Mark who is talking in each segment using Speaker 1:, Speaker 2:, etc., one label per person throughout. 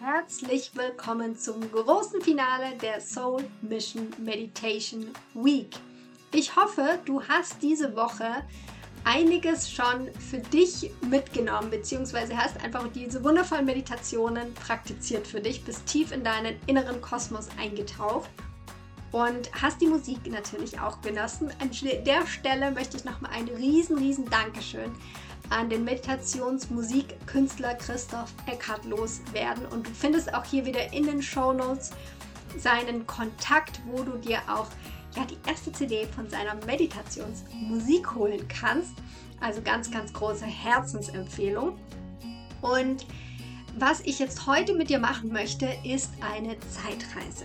Speaker 1: herzlich willkommen zum großen Finale der Soul Mission Meditation Week. Ich hoffe, du hast diese Woche einiges schon für dich mitgenommen, beziehungsweise hast einfach diese wundervollen Meditationen praktiziert für dich, bist tief in deinen inneren Kosmos eingetaucht und hast die Musik natürlich auch genossen. An der Stelle möchte ich nochmal ein riesen, riesen Dankeschön an den Meditationsmusikkünstler Christoph Eckhardt loswerden. Und du findest auch hier wieder in den Show Notes seinen Kontakt, wo du dir auch ja, die erste CD von seiner Meditationsmusik holen kannst. Also ganz, ganz große Herzensempfehlung. Und was ich jetzt heute mit dir machen möchte, ist eine Zeitreise.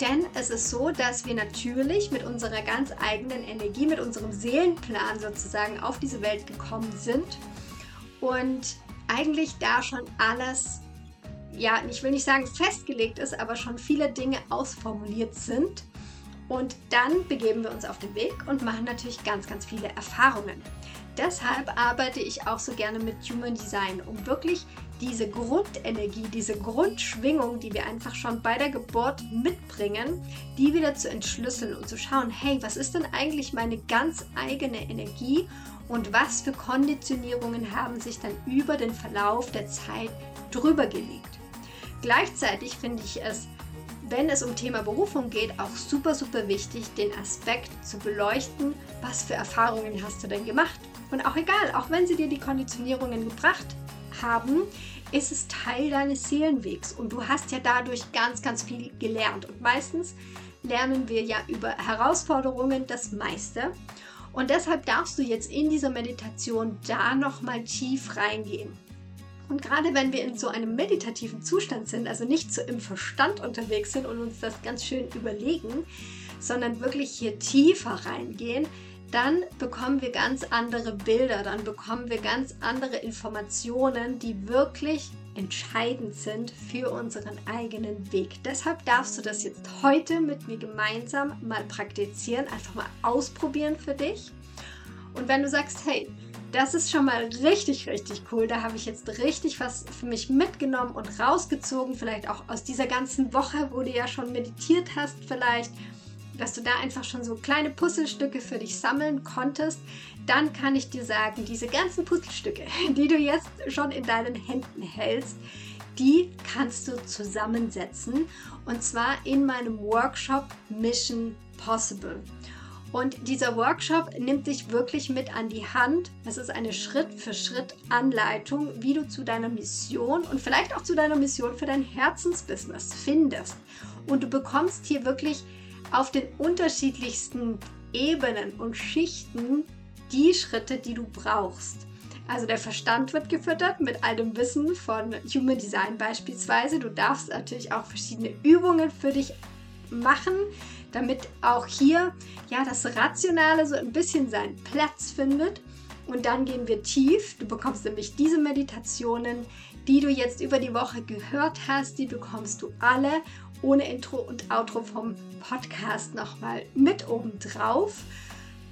Speaker 1: Denn es ist so, dass wir natürlich mit unserer ganz eigenen Energie, mit unserem Seelenplan sozusagen auf diese Welt gekommen sind und eigentlich da schon alles, ja, ich will nicht sagen festgelegt ist, aber schon viele Dinge ausformuliert sind. Und dann begeben wir uns auf den Weg und machen natürlich ganz, ganz viele Erfahrungen. Deshalb arbeite ich auch so gerne mit Human Design, um wirklich diese Grundenergie, diese Grundschwingung, die wir einfach schon bei der Geburt mitbringen, die wieder zu entschlüsseln und zu schauen, hey, was ist denn eigentlich meine ganz eigene Energie und was für Konditionierungen haben sich dann über den Verlauf der Zeit drüber gelegt. Gleichzeitig finde ich es wenn es um Thema Berufung geht, auch super, super wichtig, den Aspekt zu beleuchten, was für Erfahrungen hast du denn gemacht. Und auch egal, auch wenn sie dir die Konditionierungen gebracht haben, ist es Teil deines Seelenwegs und du hast ja dadurch ganz, ganz viel gelernt. Und meistens lernen wir ja über Herausforderungen das meiste. Und deshalb darfst du jetzt in dieser Meditation da nochmal tief reingehen. Und gerade wenn wir in so einem meditativen Zustand sind, also nicht so im Verstand unterwegs sind und uns das ganz schön überlegen, sondern wirklich hier tiefer reingehen, dann bekommen wir ganz andere Bilder, dann bekommen wir ganz andere Informationen, die wirklich entscheidend sind für unseren eigenen Weg. Deshalb darfst du das jetzt heute mit mir gemeinsam mal praktizieren, einfach mal ausprobieren für dich. Und wenn du sagst, hey, das ist schon mal richtig, richtig cool. Da habe ich jetzt richtig was für mich mitgenommen und rausgezogen. Vielleicht auch aus dieser ganzen Woche, wo du ja schon meditiert hast, vielleicht, dass du da einfach schon so kleine Puzzlestücke für dich sammeln konntest. Dann kann ich dir sagen, diese ganzen Puzzlestücke, die du jetzt schon in deinen Händen hältst, die kannst du zusammensetzen. Und zwar in meinem Workshop Mission Possible. Und dieser Workshop nimmt dich wirklich mit an die Hand. Es ist eine Schritt-für-Schritt-Anleitung, wie du zu deiner Mission und vielleicht auch zu deiner Mission für dein Herzensbusiness findest. Und du bekommst hier wirklich auf den unterschiedlichsten Ebenen und Schichten die Schritte, die du brauchst. Also der Verstand wird gefüttert mit all dem Wissen von Human Design beispielsweise. Du darfst natürlich auch verschiedene Übungen für dich machen, damit auch hier ja das Rationale so ein bisschen seinen Platz findet. Und dann gehen wir tief. Du bekommst nämlich diese Meditationen, die du jetzt über die Woche gehört hast, die bekommst du alle ohne Intro und Outro vom Podcast nochmal mit oben drauf.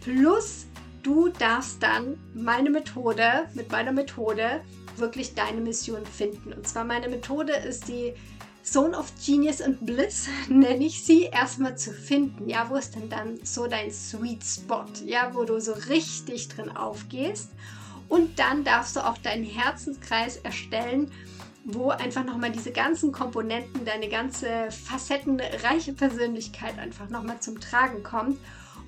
Speaker 1: Plus du darfst dann meine Methode, mit meiner Methode wirklich deine Mission finden. Und zwar meine Methode ist die Zone of Genius und Bliss, nenne ich sie, erstmal zu finden. Ja, wo ist denn dann so dein Sweet Spot? Ja, wo du so richtig drin aufgehst. Und dann darfst du auch deinen Herzenskreis erstellen, wo einfach nochmal diese ganzen Komponenten, deine ganze facettenreiche Persönlichkeit einfach nochmal zum Tragen kommt.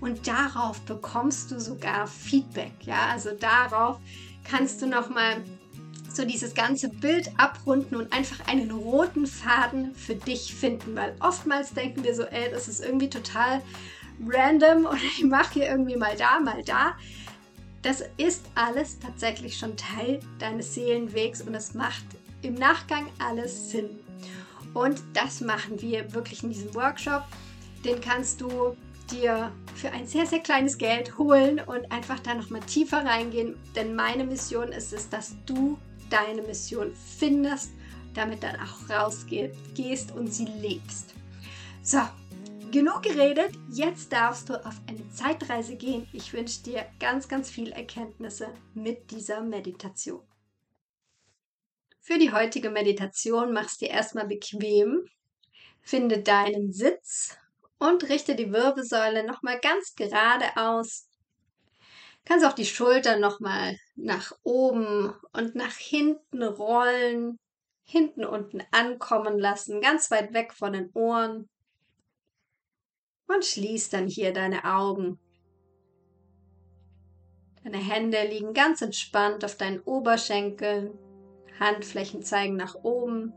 Speaker 1: Und darauf bekommst du sogar Feedback. Ja, also darauf kannst du nochmal so dieses ganze Bild abrunden und einfach einen roten Faden für dich finden, weil oftmals denken wir so, ey, das ist irgendwie total random und ich mache hier irgendwie mal da, mal da. Das ist alles tatsächlich schon Teil deines Seelenwegs und es macht im Nachgang alles Sinn. Und das machen wir wirklich in diesem Workshop. Den kannst du dir für ein sehr, sehr kleines Geld holen und einfach da nochmal tiefer reingehen. Denn meine Mission ist es, dass du deine Mission findest, damit dann auch rausgehst und sie lebst. So, genug geredet. Jetzt darfst du auf eine Zeitreise gehen. Ich wünsche dir ganz, ganz viel Erkenntnisse mit dieser Meditation. Für die heutige Meditation machst dir erstmal bequem, finde deinen Sitz und richte die Wirbelsäule nochmal ganz gerade aus. Kannst auch die Schultern nochmal nach oben und nach hinten rollen, hinten unten ankommen lassen, ganz weit weg von den Ohren. Und schließ dann hier deine Augen. Deine Hände liegen ganz entspannt auf deinen Oberschenkeln. Handflächen zeigen nach oben.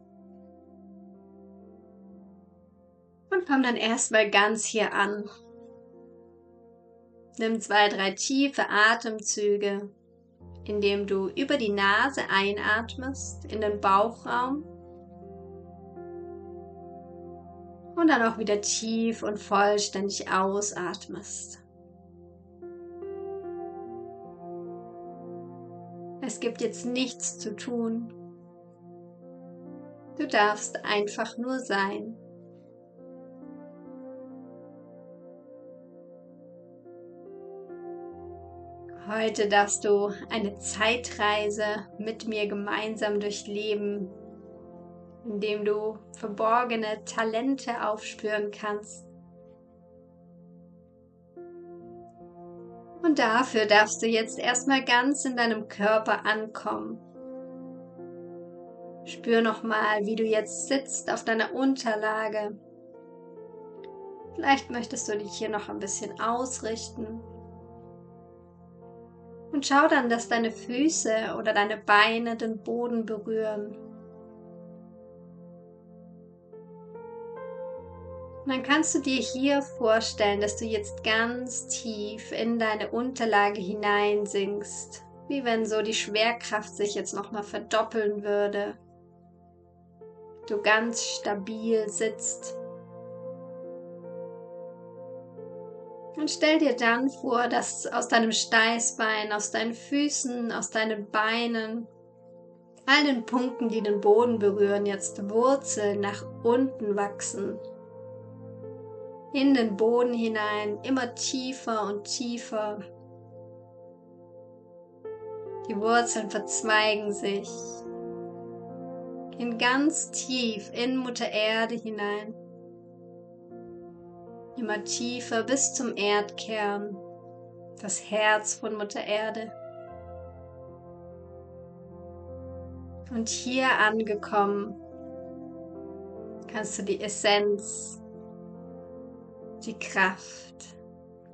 Speaker 1: Und komm dann erstmal ganz hier an. Nimm zwei, drei tiefe Atemzüge, indem du über die Nase einatmest in den Bauchraum und dann auch wieder tief und vollständig ausatmest. Es gibt jetzt nichts zu tun. Du darfst einfach nur sein. Heute darfst du eine Zeitreise mit mir gemeinsam durchleben, indem du verborgene Talente aufspüren kannst Und dafür darfst du jetzt erstmal ganz in deinem Körper ankommen. Spür nochmal, wie du jetzt sitzt auf deiner Unterlage. Vielleicht möchtest du dich hier noch ein bisschen ausrichten. Und schau dann, dass deine Füße oder deine Beine den Boden berühren. Dann kannst du dir hier vorstellen, dass du jetzt ganz tief in deine Unterlage hineinsinkst, wie wenn so die Schwerkraft sich jetzt nochmal verdoppeln würde. Du ganz stabil sitzt. Und stell dir dann vor, dass aus deinem Steißbein, aus deinen Füßen, aus deinen Beinen, all den Punkten, die den Boden berühren, jetzt Wurzeln nach unten wachsen in den Boden hinein, immer tiefer und tiefer. Die Wurzeln verzweigen sich, gehen ganz tief in Mutter Erde hinein, immer tiefer bis zum Erdkern, das Herz von Mutter Erde. Und hier angekommen, kannst du die Essenz die Kraft,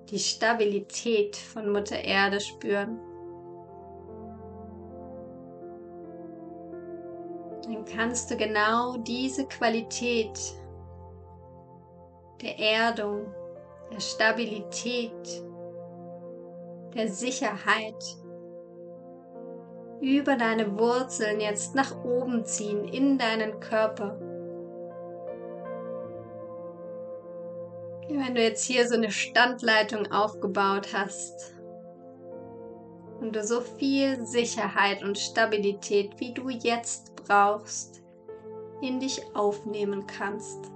Speaker 1: die Stabilität von Mutter Erde spüren. Dann kannst du genau diese Qualität der Erdung, der Stabilität, der Sicherheit über deine Wurzeln jetzt nach oben ziehen in deinen Körper. Wenn du jetzt hier so eine Standleitung aufgebaut hast und du so viel Sicherheit und Stabilität, wie du jetzt brauchst, in dich aufnehmen kannst.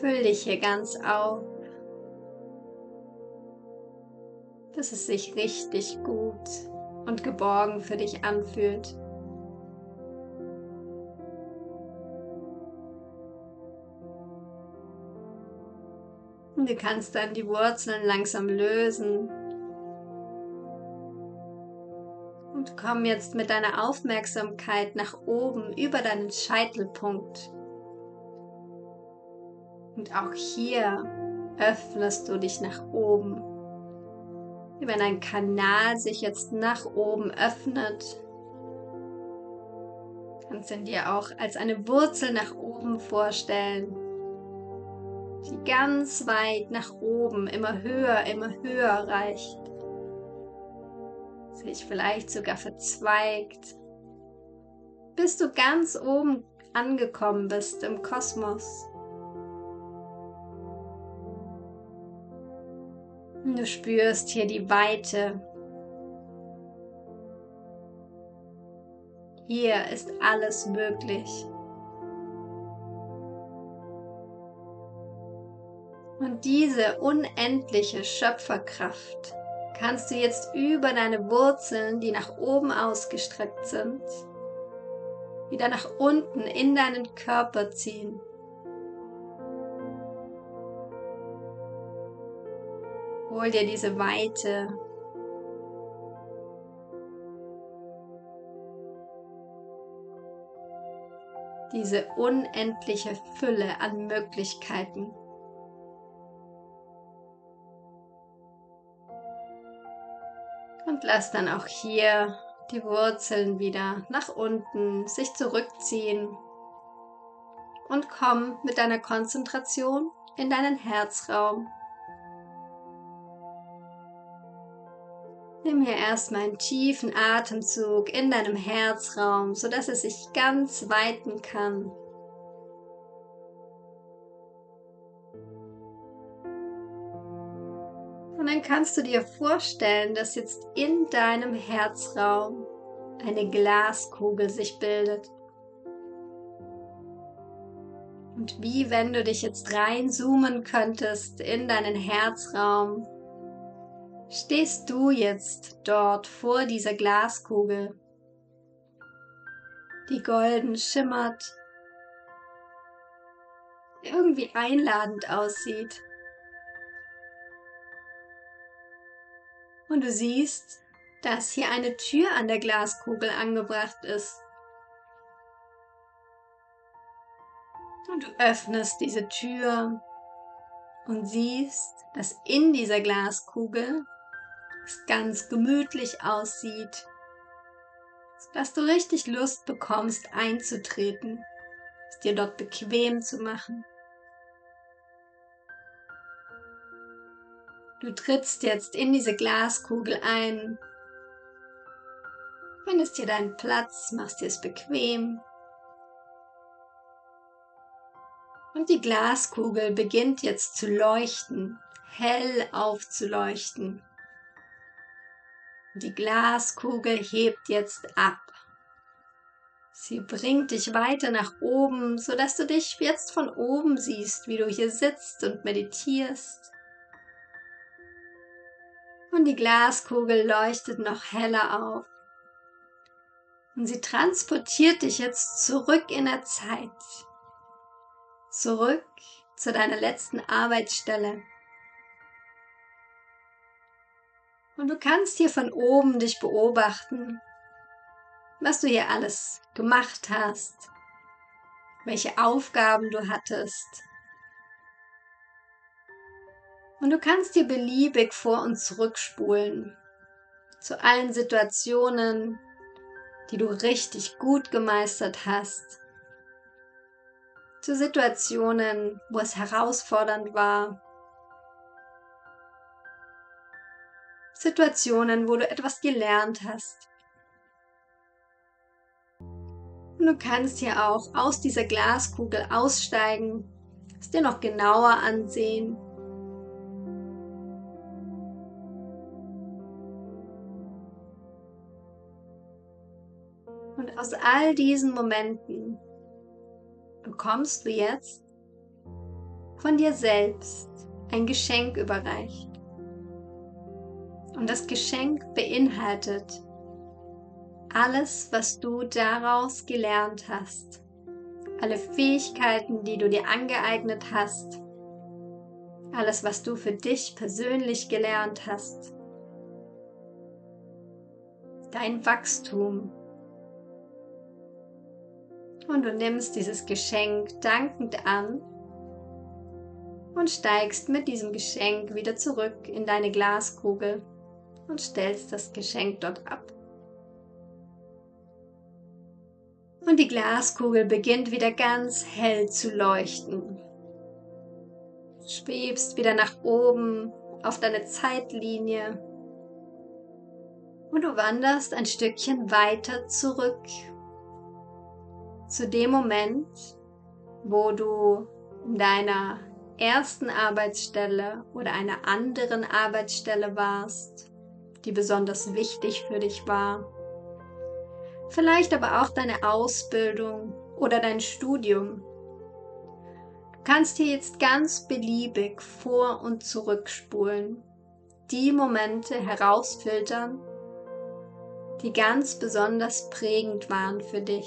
Speaker 1: Füll dich hier ganz auf, dass es sich richtig gut und geborgen für dich anfühlt. Du kannst dann die Wurzeln langsam lösen. Und komm jetzt mit deiner Aufmerksamkeit nach oben über deinen Scheitelpunkt. Und auch hier öffnest du dich nach oben. Wenn ein Kanal sich jetzt nach oben öffnet. Kannst du dir auch als eine Wurzel nach oben vorstellen die ganz weit nach oben, immer höher, immer höher reicht. Sich vielleicht sogar verzweigt, bis du ganz oben angekommen bist im Kosmos. Du spürst hier die Weite. Hier ist alles möglich. Und diese unendliche Schöpferkraft kannst du jetzt über deine Wurzeln, die nach oben ausgestreckt sind, wieder nach unten in deinen Körper ziehen. Hol dir diese Weite. Diese unendliche Fülle an Möglichkeiten. Und lass dann auch hier die Wurzeln wieder nach unten sich zurückziehen und komm mit deiner Konzentration in deinen Herzraum. Nimm hier erstmal einen tiefen Atemzug in deinem Herzraum, sodass es sich ganz weiten kann. Dann kannst du dir vorstellen, dass jetzt in deinem Herzraum eine Glaskugel sich bildet. Und wie wenn du dich jetzt reinzoomen könntest in deinen Herzraum, stehst du jetzt dort vor dieser Glaskugel, die golden schimmert, irgendwie einladend aussieht. Und du siehst, dass hier eine Tür an der Glaskugel angebracht ist. Und du öffnest diese Tür und siehst, dass in dieser Glaskugel es ganz gemütlich aussieht, dass du richtig Lust bekommst einzutreten, es dir dort bequem zu machen. Du trittst jetzt in diese Glaskugel ein. Findest dir deinen Platz, machst dir es bequem. Und die Glaskugel beginnt jetzt zu leuchten, hell aufzuleuchten. Die Glaskugel hebt jetzt ab. Sie bringt dich weiter nach oben, sodass du dich jetzt von oben siehst, wie du hier sitzt und meditierst und die Glaskugel leuchtet noch heller auf. Und sie transportiert dich jetzt zurück in der Zeit. Zurück zu deiner letzten Arbeitsstelle. Und du kannst hier von oben dich beobachten, was du hier alles gemacht hast, welche Aufgaben du hattest, und du kannst dir beliebig vor und zurückspulen zu allen Situationen, die du richtig gut gemeistert hast. Zu Situationen, wo es herausfordernd war. Situationen, wo du etwas gelernt hast. Und du kannst hier auch aus dieser Glaskugel aussteigen, es dir noch genauer ansehen aus all diesen Momenten bekommst du jetzt von dir selbst ein Geschenk überreicht. Und das Geschenk beinhaltet alles, was du daraus gelernt hast, alle Fähigkeiten, die du dir angeeignet hast, alles, was du für dich persönlich gelernt hast, dein Wachstum, und du nimmst dieses Geschenk dankend an und steigst mit diesem Geschenk wieder zurück in deine Glaskugel und stellst das Geschenk dort ab. Und die Glaskugel beginnt wieder ganz hell zu leuchten. Du schwebst wieder nach oben auf deine Zeitlinie und du wanderst ein Stückchen weiter zurück zu dem Moment, wo du in deiner ersten Arbeitsstelle oder einer anderen Arbeitsstelle warst, die besonders wichtig für dich war. Vielleicht aber auch deine Ausbildung oder dein Studium. Du kannst hier jetzt ganz beliebig vor und zurückspulen die Momente herausfiltern, die ganz besonders prägend waren für dich,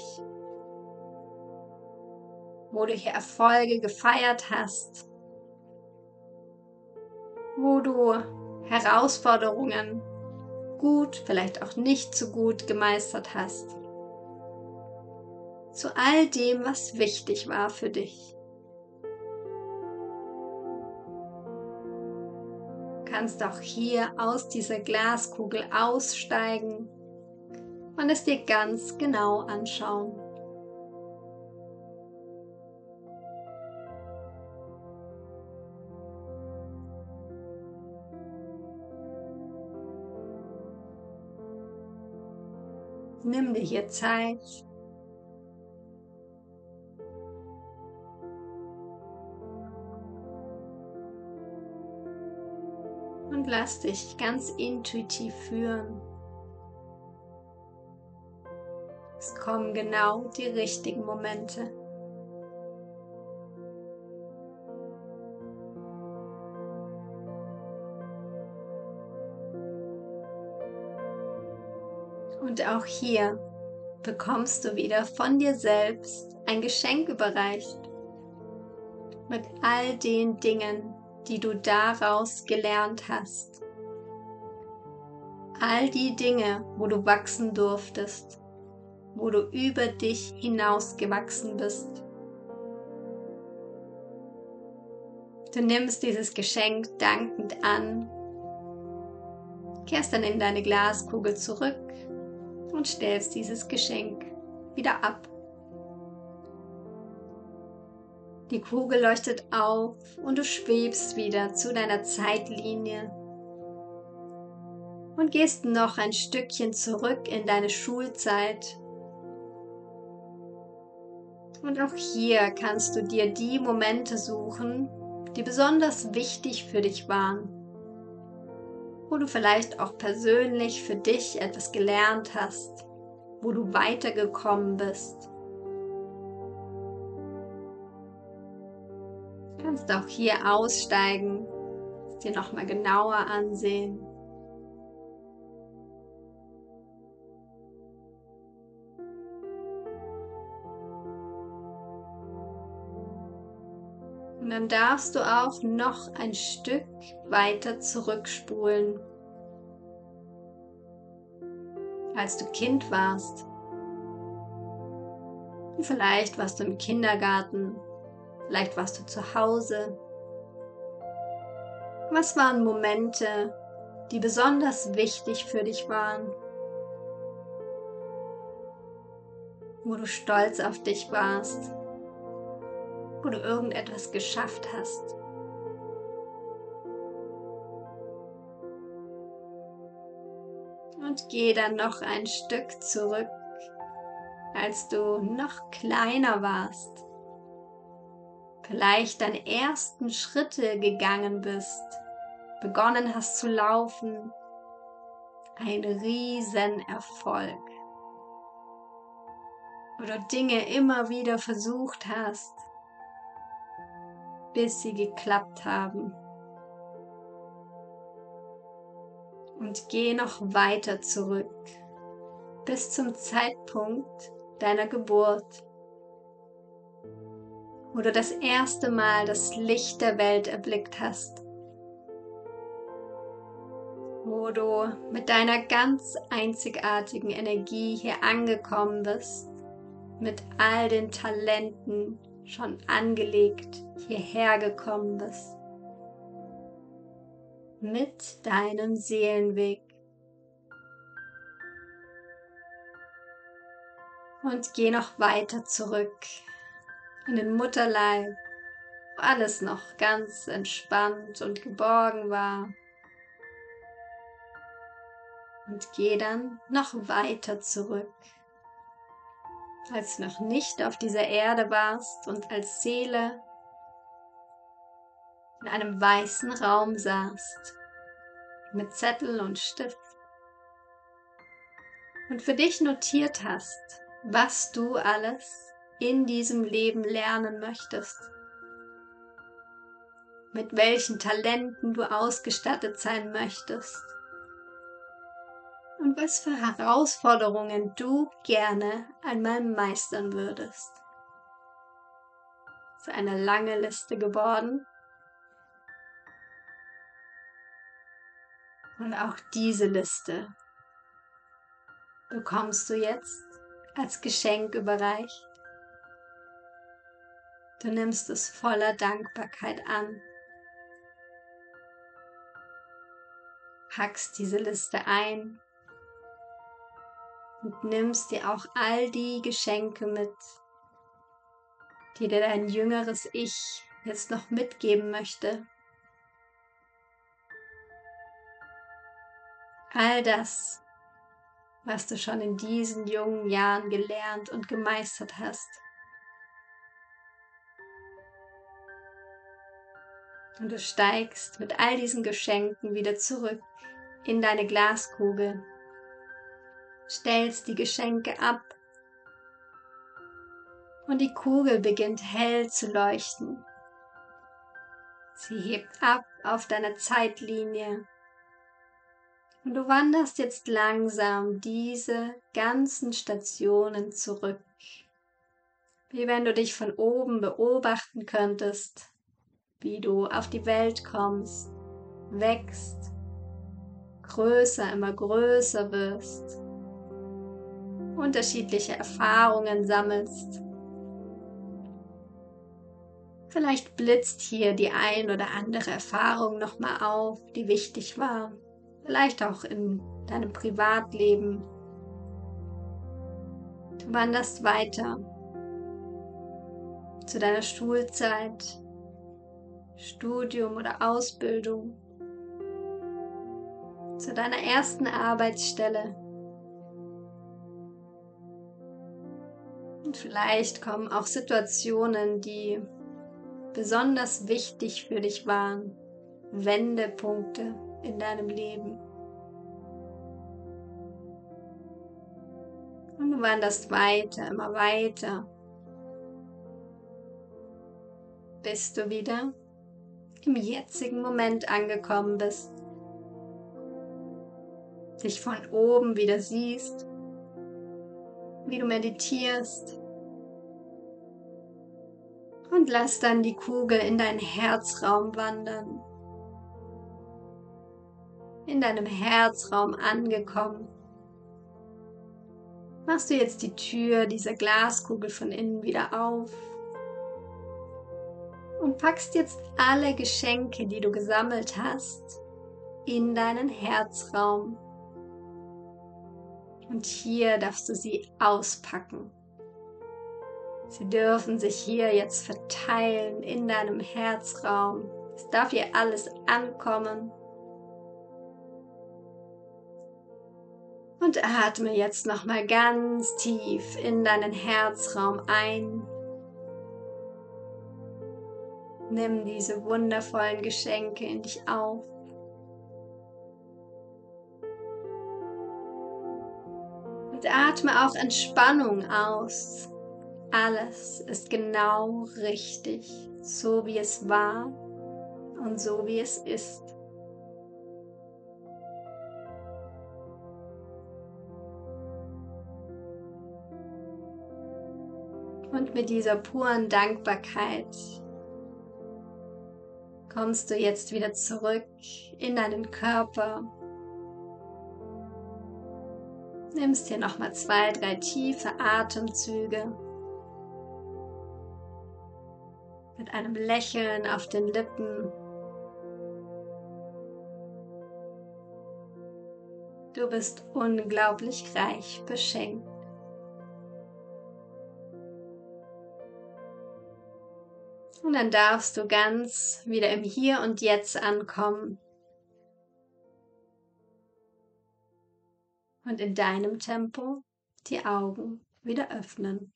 Speaker 1: wo du hier Erfolge gefeiert hast, wo du Herausforderungen gut, vielleicht auch nicht so gut gemeistert hast. Zu all dem, was wichtig war für dich. Du kannst auch hier aus dieser Glaskugel aussteigen und es dir ganz genau anschauen. Nimm dir hier Zeit. Und lass dich ganz intuitiv führen. Es kommen genau die richtigen Momente. Und auch hier bekommst du wieder von dir selbst ein Geschenk überreicht. Mit all den Dingen, die du daraus gelernt hast. All die Dinge, wo du wachsen durftest, wo du über dich hinausgewachsen bist. Du nimmst dieses Geschenk dankend an, kehrst dann in deine Glaskugel zurück und stellst dieses Geschenk wieder ab. Die Kugel leuchtet auf und du schwebst wieder zu deiner Zeitlinie und gehst noch ein Stückchen zurück in deine Schulzeit. Und auch hier kannst du dir die Momente suchen, die besonders wichtig für dich waren wo du vielleicht auch persönlich für dich etwas gelernt hast, wo du weitergekommen bist. Du kannst auch hier aussteigen, es dir nochmal genauer ansehen. Dann darfst du auch noch ein Stück weiter zurückspulen. Als du Kind warst. Vielleicht warst du im Kindergarten, vielleicht warst du zu Hause. Was waren Momente, die besonders wichtig für dich waren? Wo du stolz auf dich warst? Wo du irgendetwas geschafft hast. Und geh dann noch ein Stück zurück, als du noch kleiner warst. Vielleicht deine ersten Schritte gegangen bist, begonnen hast zu laufen. Ein Riesenerfolg. Oder Dinge immer wieder versucht hast, bis sie geklappt haben. Und geh noch weiter zurück bis zum Zeitpunkt deiner Geburt, wo du das erste Mal das Licht der Welt erblickt hast, wo du mit deiner ganz einzigartigen Energie hier angekommen bist, mit all den Talenten, schon angelegt hierher gekommen bist. Mit deinem Seelenweg. Und geh noch weiter zurück in den Mutterleib, wo alles noch ganz entspannt und geborgen war. Und geh dann noch weiter zurück als du noch nicht auf dieser Erde warst und als Seele in einem weißen Raum saßt, mit Zettel und Stift und für dich notiert hast, was du alles in diesem Leben lernen möchtest. mit welchen Talenten du ausgestattet sein möchtest was für Herausforderungen du gerne einmal meistern würdest. Es ist eine lange Liste geworden. Und auch diese Liste bekommst du jetzt als Geschenk überreicht. Du nimmst es voller Dankbarkeit an. Packst diese Liste ein und nimmst dir auch all die Geschenke mit, die dir dein jüngeres Ich jetzt noch mitgeben möchte. All das, was du schon in diesen jungen Jahren gelernt und gemeistert hast. Und du steigst mit all diesen Geschenken wieder zurück in deine Glaskugel, stellst die Geschenke ab. Und die Kugel beginnt hell zu leuchten. Sie hebt ab auf deiner Zeitlinie. Und du wanderst jetzt langsam diese ganzen Stationen zurück, wie wenn du dich von oben beobachten könntest wie du auf die Welt kommst, wächst, größer, immer größer wirst, unterschiedliche Erfahrungen sammelst. Vielleicht blitzt hier die ein oder andere Erfahrung nochmal auf, die wichtig war. Vielleicht auch in deinem Privatleben. Du wanderst weiter zu deiner Schulzeit, Studium oder Ausbildung, zu deiner ersten Arbeitsstelle. Und vielleicht kommen auch Situationen, die besonders wichtig für dich waren, Wendepunkte in deinem Leben. Und du wanderst weiter, immer weiter, bis du wieder im jetzigen Moment angekommen bist, dich von oben wieder siehst, wie du meditierst und lass dann die Kugel in deinen Herzraum wandern. In deinem Herzraum angekommen, machst du jetzt die Tür dieser Glaskugel von innen wieder auf und packst jetzt alle Geschenke, die du gesammelt hast, in deinen Herzraum. Und hier darfst du sie auspacken. Sie dürfen sich hier jetzt verteilen in deinem Herzraum. Es darf hier alles ankommen. Und atme jetzt noch mal ganz tief in deinen Herzraum ein Nimm diese wundervollen Geschenke in dich auf. Und atme auch Entspannung aus. Alles ist genau richtig, so wie es war und so wie es ist. Und mit dieser puren Dankbarkeit kommst du jetzt wieder zurück in deinen Körper. Nimmst dir nochmal zwei, drei tiefe Atemzüge. Mit einem Lächeln auf den Lippen. Du bist unglaublich reich beschenkt. Und dann darfst du ganz wieder im Hier und Jetzt ankommen. Und in deinem Tempo die Augen wieder öffnen.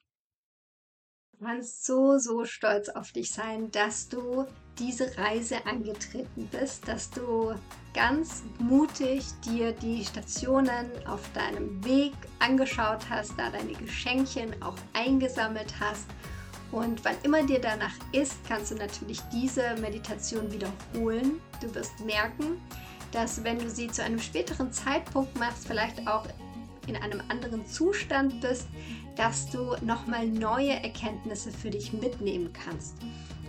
Speaker 1: Du kannst so, so stolz auf dich sein, dass du diese Reise angetreten bist, dass du ganz mutig dir die Stationen auf deinem Weg angeschaut hast, da deine Geschenkchen auch eingesammelt hast Und wann immer dir danach ist, kannst du natürlich diese Meditation wiederholen. Du wirst merken, dass wenn du sie zu einem späteren Zeitpunkt machst, vielleicht auch in einem anderen Zustand bist, dass du nochmal neue Erkenntnisse für dich mitnehmen kannst.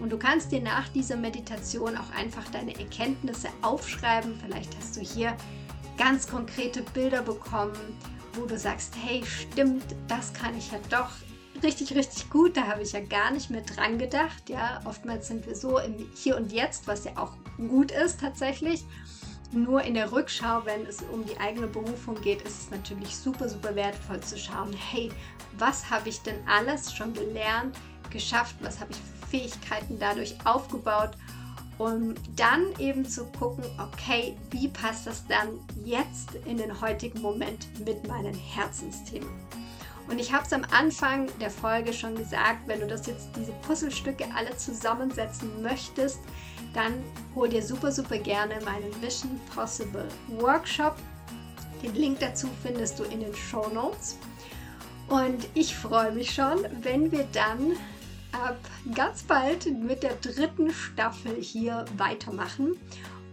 Speaker 1: Und du kannst dir nach dieser Meditation auch einfach deine Erkenntnisse aufschreiben. Vielleicht hast du hier ganz konkrete Bilder bekommen, wo du sagst, hey, stimmt, das kann ich ja doch richtig, richtig gut. Da habe ich ja gar nicht mehr dran gedacht. Ja, oftmals sind wir so im Hier und Jetzt, was ja auch gut ist tatsächlich. Nur in der Rückschau, wenn es um die eigene Berufung geht, ist es natürlich super, super wertvoll zu schauen, hey, was habe ich denn alles schon gelernt, geschafft, was habe ich für Fähigkeiten dadurch aufgebaut, um dann eben zu gucken, okay, wie passt das dann jetzt in den heutigen Moment mit meinen Herzensthemen. Und ich habe es am Anfang der Folge schon gesagt, wenn du das jetzt diese Puzzlestücke alle zusammensetzen möchtest, dann hol dir super, super gerne meinen Vision Possible Workshop. Den Link dazu findest du in den Show Notes. Und ich freue mich schon, wenn wir dann ab ganz bald mit der dritten Staffel hier weitermachen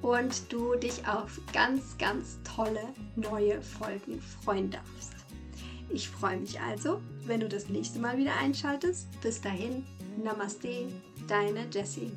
Speaker 1: und du dich auf ganz, ganz tolle neue Folgen freuen darfst. Ich freue mich also, wenn du das nächste Mal wieder einschaltest. Bis dahin, Namaste, deine Jessie.